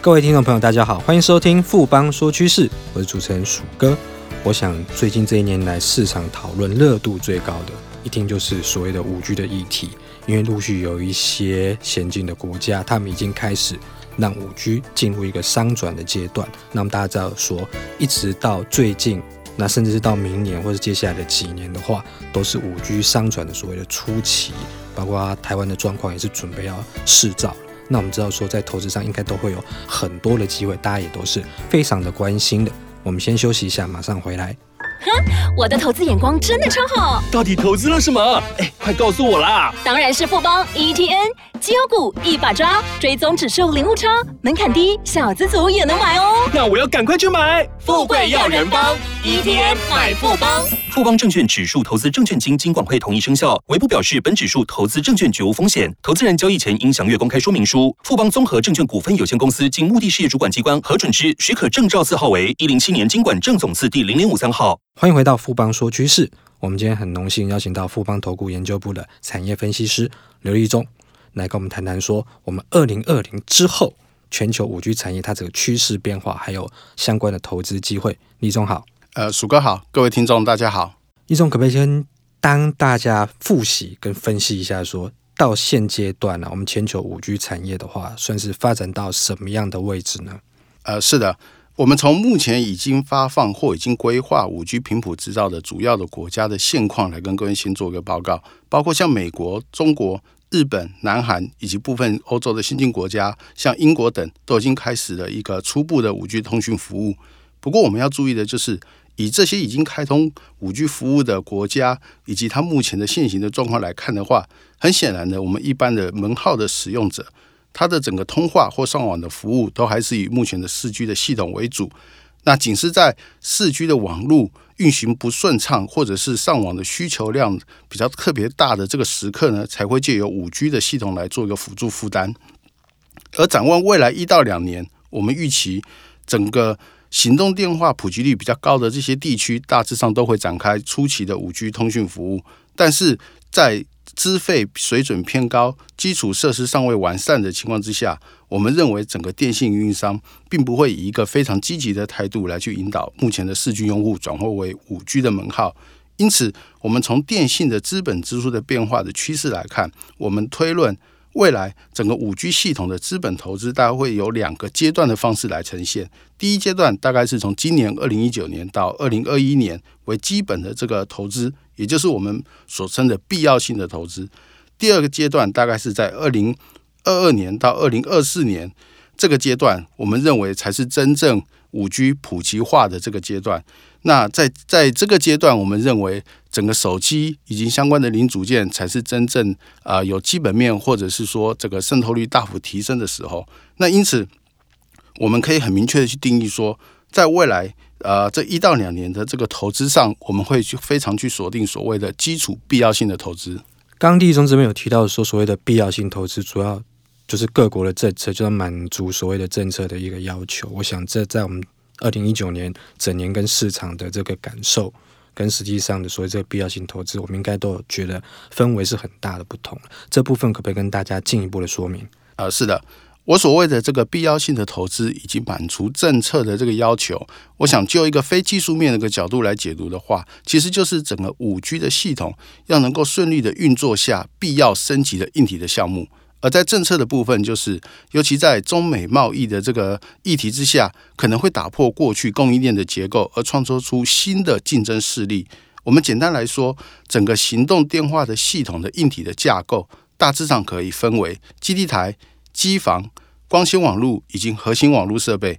各位听众朋友，大家好，欢迎收听富邦说趋势，我是主持人鼠哥。我想最近这一年来，市场讨论热度最高的，一听就是所谓的五 G 的议题，因为陆续有一些先进的国家，他们已经开始让五 G 进入一个商转的阶段。那么大家知道说，一直到最近，那甚至是到明年或者接下来的几年的话，都是五 G 商转的所谓的初期，包括台湾的状况也是准备要释照。那我们知道说，在投资上应该都会有很多的机会，大家也都是非常的关心的。我们先休息一下，马上回来。哼，我的投资眼光真的超好。到底投资了什么？哎，快告诉我啦！当然是富邦 ETN 绩优股一把抓，追踪指数零误差，门槛低，小资族也能买哦。那我要赶快去买。富贵要人帮，ETF 买富邦。富邦证券指数投资证券经金管会同意生效，唯不表示本指数投资证券绝无风险。投资人交易前应详阅公开说明书。富邦综合证券股份有限公司经目的事业主管机关核准之许可证照字号为一零七年经管证总字第零零五三号。欢迎回到富邦说趋势。我们今天很荣幸邀请到富邦投顾研究部的产业分析师刘立忠来跟我们谈谈说，我们二零二零之后全球五 G 产业它这个趋势变化，还有相关的投资机会。李总好。呃，鼠哥好，各位听众大家好。李总可不可以先当大家复习跟分析一下说，说到现阶段呢、啊，我们全球五 G 产业的话，算是发展到什么样的位置呢？呃，是的，我们从目前已经发放或已经规划五 G 频谱制造的主要的国家的现况来跟各位先做一个报告，包括像美国、中国、日本、南韩以及部分欧洲的新兴国家，像英国等，都已经开始了一个初步的五 G 通讯服务。不过，我们要注意的就是。以这些已经开通五 G 服务的国家，以及它目前的现行的状况来看的话，很显然的，我们一般的门号的使用者，它的整个通话或上网的服务都还是以目前的四 G 的系统为主。那仅是在四 G 的网络运行不顺畅，或者是上网的需求量比较特别大的这个时刻呢，才会借由五 G 的系统来做一个辅助负担。而展望未来一到两年，我们预期整个。行动电话普及率比较高的这些地区，大致上都会展开初期的五 G 通讯服务。但是在资费水准偏高、基础设施尚未完善的情况之下，我们认为整个电信运营商并不会以一个非常积极的态度来去引导目前的四 G 用户转换为五 G 的门号。因此，我们从电信的资本支出的变化的趋势来看，我们推论。未来整个五 G 系统的资本投资，大概会有两个阶段的方式来呈现。第一阶段大概是从今年二零一九年到二零二一年为基本的这个投资，也就是我们所称的必要性的投资。第二个阶段大概是在二零二二年到二零二四年这个阶段，我们认为才是真正五 G 普及化的这个阶段。那在在这个阶段，我们认为整个手机以及相关的零组件才是真正啊、呃、有基本面，或者是说这个渗透率大幅提升的时候。那因此，我们可以很明确的去定义说，在未来呃这一到两年的这个投资上，我们会去非常去锁定所谓的基础必要性的投资。刚立忠这边有提到说，所谓的必要性投资，主要就是各国的政策，就要满足所谓的政策的一个要求。我想这在我们。二零一九年整年跟市场的这个感受，跟实际上的所谓这个必要性投资，我们应该都有觉得氛围是很大的不同。这部分可不可以跟大家进一步的说明？呃，是的，我所谓的这个必要性的投资，以及满足政策的这个要求，我想就一个非技术面的一个角度来解读的话，其实就是整个五 G 的系统要能够顺利的运作下，必要升级的硬体的项目。而在政策的部分，就是尤其在中美贸易的这个议题之下，可能会打破过去供应链的结构，而创造出新的竞争势力。我们简单来说，整个行动电话的系统的硬体的架构，大致上可以分为基地台、机房、光纤网络以及核心网络设备。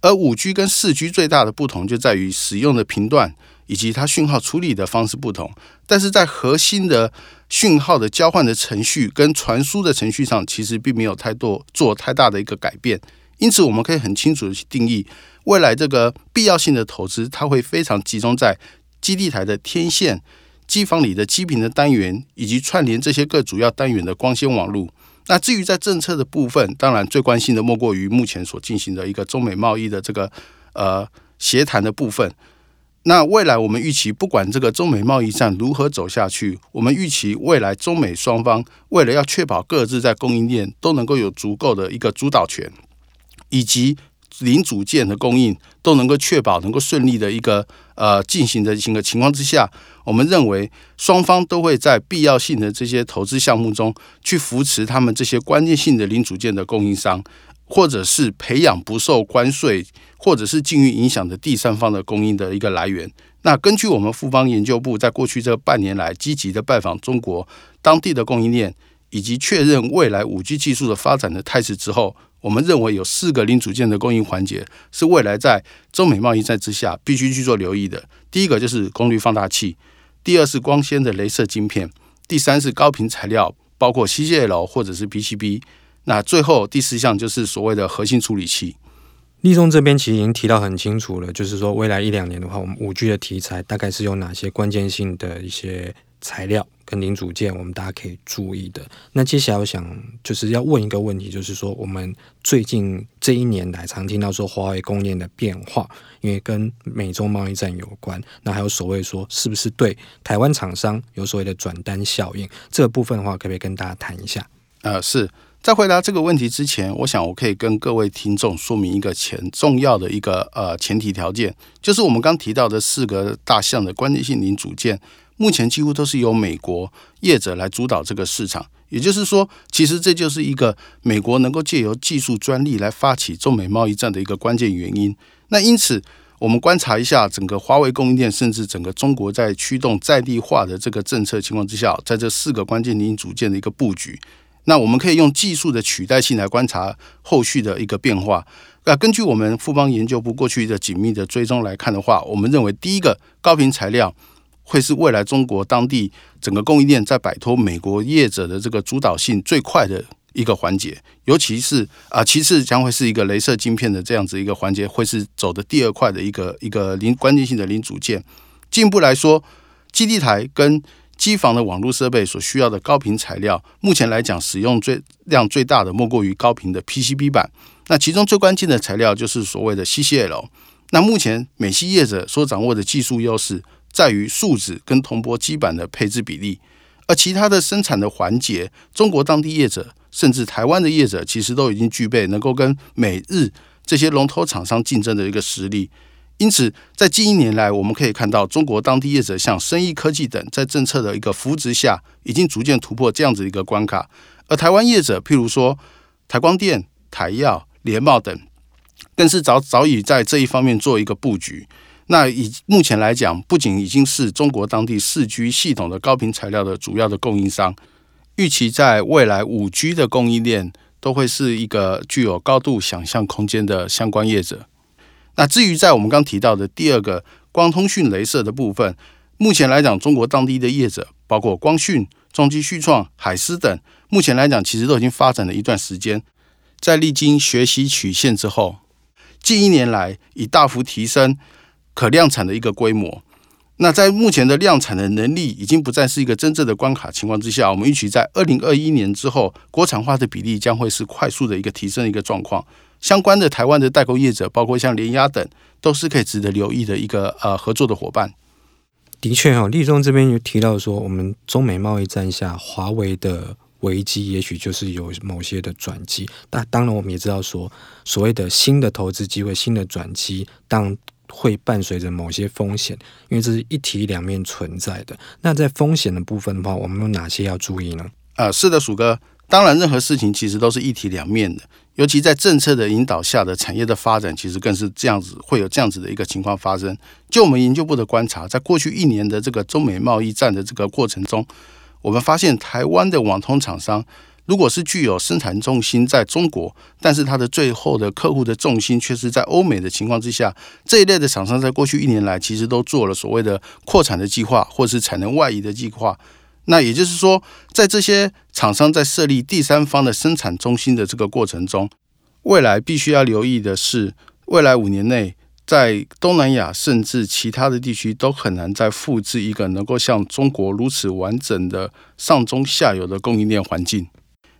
而五 G 跟四 G 最大的不同就在于使用的频段以及它讯号处理的方式不同，但是在核心的讯号的交换的程序跟传输的程序上，其实并没有太多做太大的一个改变。因此，我们可以很清楚的去定义未来这个必要性的投资，它会非常集中在基地台的天线、机房里的基频的单元，以及串联这些各主要单元的光纤网络。那至于在政策的部分，当然最关心的莫过于目前所进行的一个中美贸易的这个呃协谈的部分。那未来我们预期，不管这个中美贸易战如何走下去，我们预期未来中美双方为了要确保各自在供应链都能够有足够的一个主导权，以及零组件的供应都能够确保能够顺利的一个呃进行的一个情况之下，我们认为双方都会在必要性的这些投资项目中去扶持他们这些关键性的零组件的供应商，或者是培养不受关税或者是境遇影响的第三方的供应的一个来源。那根据我们富邦研究部在过去这半年来积极的拜访中国当地的供应链，以及确认未来五 G 技术的发展的态势之后，我们认为有四个零组件的供应环节是未来在中美贸易战之下必须去做留意的。第一个就是功率放大器。第二是光纤的镭射晶片，第三是高频材料，包括 CCL 或者是 PCB。那最后第四项就是所谓的核心处理器。立中这边其实已经提到很清楚了，就是说未来一两年的话，我们五 G 的题材大概是有哪些关键性的一些材料。跟零组件，我们大家可以注意的。那接下来我想就是要问一个问题，就是说我们最近这一年来常听到说华为供应链的变化，因为跟美中贸易战有关。那还有所谓说是不是对台湾厂商有所谓的转单效应？这个部分的话，可不可以跟大家谈一下？呃，是在回答这个问题之前，我想我可以跟各位听众说明一个前重要的一个呃前提条件，就是我们刚提到的四个大项的关键性零组件。目前几乎都是由美国业者来主导这个市场，也就是说，其实这就是一个美国能够借由技术专利来发起中美贸易战的一个关键原因。那因此，我们观察一下整个华为供应链，甚至整个中国在驱动在地化的这个政策情况之下，在这四个关键零组件的一个布局，那我们可以用技术的取代性来观察后续的一个变化。那根据我们富邦研究部过去的紧密的追踪来看的话，我们认为第一个高频材料。会是未来中国当地整个供应链在摆脱美国业者的这个主导性最快的一个环节，尤其是啊，其次将会是一个镭射晶片的这样子一个环节，会是走的第二块的一个一个零关键性的零组件。进一步来说，基地台跟机房的网络设备所需要的高频材料，目前来讲使用最量最大的莫过于高频的 PCB 板。那其中最关键的材料就是所谓的 CCL。那目前美系业者所掌握的技术优势。在于树脂跟铜箔基板的配置比例，而其他的生产的环节，中国当地业者甚至台湾的业者，其实都已经具备能够跟美日这些龙头厂商竞争的一个实力。因此，在近一年来，我们可以看到中国当地业者像生意科技等，在政策的一个扶植下，已经逐渐突破这样子一个关卡。而台湾业者，譬如说台光电、台药、联茂等，更是早早已在这一方面做一个布局。那以目前来讲，不仅已经是中国当地四 G 系统的高频材料的主要的供应商，预期在未来五 G 的供应链都会是一个具有高度想象空间的相关业者。那至于在我们刚提到的第二个光通讯雷射的部分，目前来讲，中国当地的业者包括光讯、中基旭创、海思等，目前来讲其实都已经发展了一段时间，在历经学习曲线之后，近一年来已大幅提升。可量产的一个规模，那在目前的量产的能力已经不再是一个真正的关卡情况之下，我们预期在二零二一年之后，国产化的比例将会是快速的一个提升的一个状况。相关的台湾的代工业者，包括像联亚等，都是可以值得留意的一个呃合作的伙伴。的确哦，立中这边有提到说，我们中美贸易战下，华为的危机也许就是有某些的转机。但当然，我们也知道说，所谓的新的投资机会、新的转机，当会伴随着某些风险，因为这是一体两面存在的。那在风险的部分的话，我们有哪些要注意呢？呃，是的，鼠哥。当然，任何事情其实都是一体两面的，尤其在政策的引导下的产业的发展，其实更是这样子，会有这样子的一个情况发生。就我们研究部的观察，在过去一年的这个中美贸易战的这个过程中，我们发现台湾的网通厂商。如果是具有生产重心在中国，但是它的最后的客户的重心却是在欧美的情况之下，这一类的厂商在过去一年来其实都做了所谓的扩产的计划，或是产能外移的计划。那也就是说，在这些厂商在设立第三方的生产中心的这个过程中，未来必须要留意的是，未来五年内在东南亚甚至其他的地区都很难再复制一个能够像中国如此完整的上中下游的供应链环境。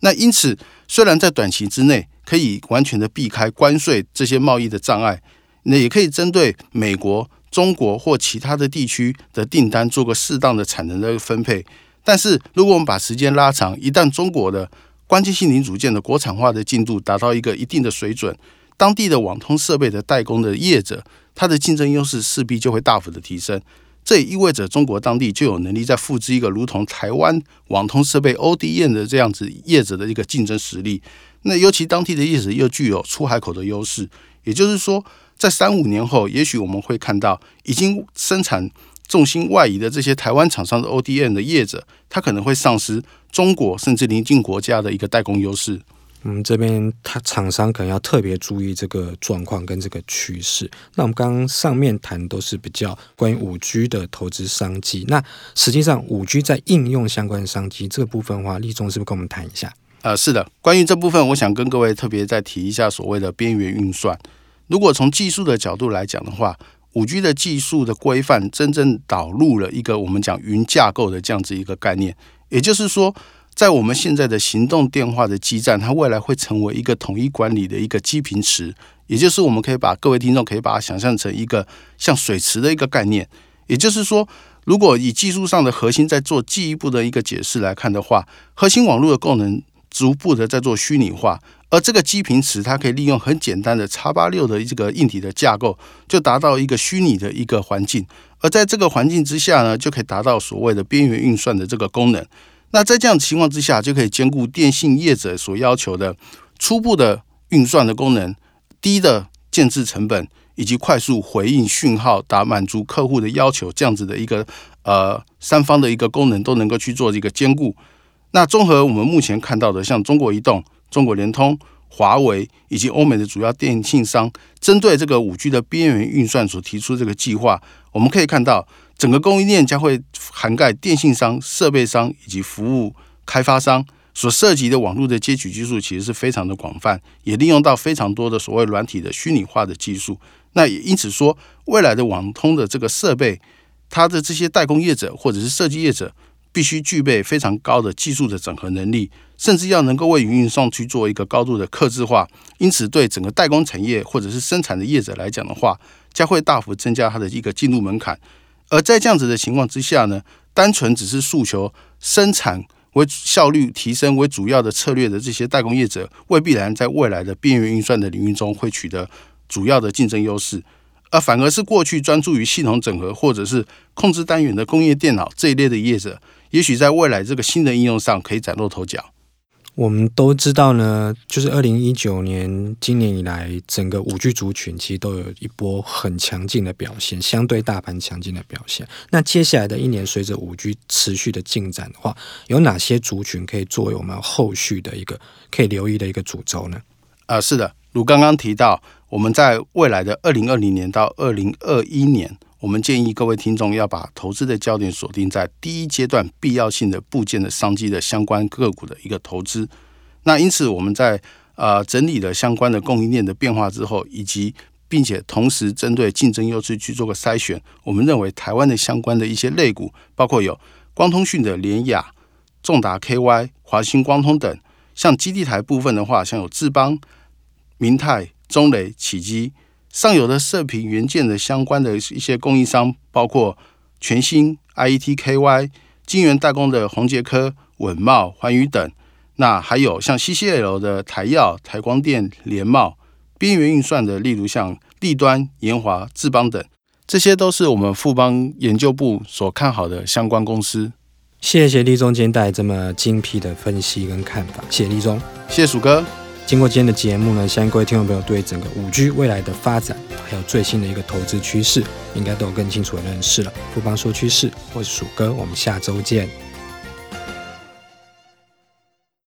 那因此，虽然在短期之内可以完全的避开关税这些贸易的障碍，那也可以针对美国、中国或其他的地区的订单做个适当的产能的分配。但是，如果我们把时间拉长，一旦中国的关键性零组件的国产化的进度达到一个一定的水准，当地的网通设备的代工的业者，它的竞争优势势必就会大幅的提升。这也意味着中国当地就有能力再复制一个如同台湾网通设备 ODM 的这样子业者的一个竞争实力。那尤其当地的业者又具有出海口的优势，也就是说，在三五年后，也许我们会看到已经生产重心外移的这些台湾厂商的 ODM 的业者，他可能会丧失中国甚至邻近国家的一个代工优势。嗯，这边他厂商可能要特别注意这个状况跟这个趋势。那我们刚刚上面谈都是比较关于五 G 的投资商机。那实际上五 G 在应用相关的商机这个部分的话，立中是不是跟我们谈一下？呃，是的，关于这部分，我想跟各位特别再提一下所谓的边缘运算。如果从技术的角度来讲的话，五 G 的技术的规范真正导入了一个我们讲云架构的这样子一个概念，也就是说。在我们现在的行动电话的基站，它未来会成为一个统一管理的一个基频池，也就是我们可以把各位听众可以把它想象成一个像水池的一个概念。也就是说，如果以技术上的核心在做进一步的一个解释来看的话，核心网络的功能逐步的在做虚拟化，而这个基频池它可以利用很简单的 x 八六的这个硬体的架构，就达到一个虚拟的一个环境，而在这个环境之下呢，就可以达到所谓的边缘运算的这个功能。那在这样的情况之下，就可以兼顾电信业者所要求的初步的运算的功能、低的建置成本以及快速回应讯号，达满足客户的要求，这样子的一个呃三方的一个功能都能够去做一个兼顾。那综合我们目前看到的，像中国移动、中国联通、华为以及欧美的主要电信商，针对这个五 G 的边缘运算所提出这个计划，我们可以看到。整个供应链将会涵盖电信商、设备商以及服务开发商所涉及的网络的接取技术，其实是非常的广泛，也利用到非常多的所谓软体的虚拟化的技术。那也因此说，未来的网通的这个设备，它的这些代工业者或者是设计业者，必须具备非常高的技术的整合能力，甚至要能够为云运算去做一个高度的客制化。因此，对整个代工产业或者是生产的业者来讲的话，将会大幅增加它的一个进入门槛。而在这样子的情况之下呢，单纯只是诉求生产为效率提升为主要的策略的这些代工业者，未必然在未来的边缘运算的领域中会取得主要的竞争优势，而反而是过去专注于系统整合或者是控制单元的工业电脑这一类的业者，也许在未来这个新的应用上可以崭露头角。我们都知道呢，就是二零一九年今年以来，整个五 G 族群其实都有一波很强劲的表现，相对大盘强劲的表现。那接下来的一年，随着五 G 持续的进展的话，有哪些族群可以作为我们后续的一个可以留意的一个主轴呢？啊、呃，是的，如刚刚提到，我们在未来的二零二零年到二零二一年。我们建议各位听众要把投资的焦点锁定在第一阶段必要性的部件的商机的相关个股的一个投资。那因此，我们在呃整理了相关的供应链的变化之后，以及并且同时针对竞争优势去做个筛选，我们认为台湾的相关的一些类股，包括有光通讯的联亚、重达 KY、华星光通等。像基地台部分的话，像有智邦、明泰、中磊、启基。上游的射频元件的相关的一些供应商，包括全新、IETKY、晶圆代工的宏杰科、稳茂、环宇等。那还有像 CCL 的台耀、台光电、联茂，边缘运算的，例如像立端、研华、智邦等，这些都是我们富邦研究部所看好的相关公司。谢谢立中今天带来这么精辟的分析跟看法，谢谢立中，谢谢鼠哥。经过今天的节目呢，相信各位听众朋友对整个五 G 未来的发展，还有最新的一个投资趋势，应该都有更清楚的认识了。富邦说趋势，我是鼠哥，我们下周见。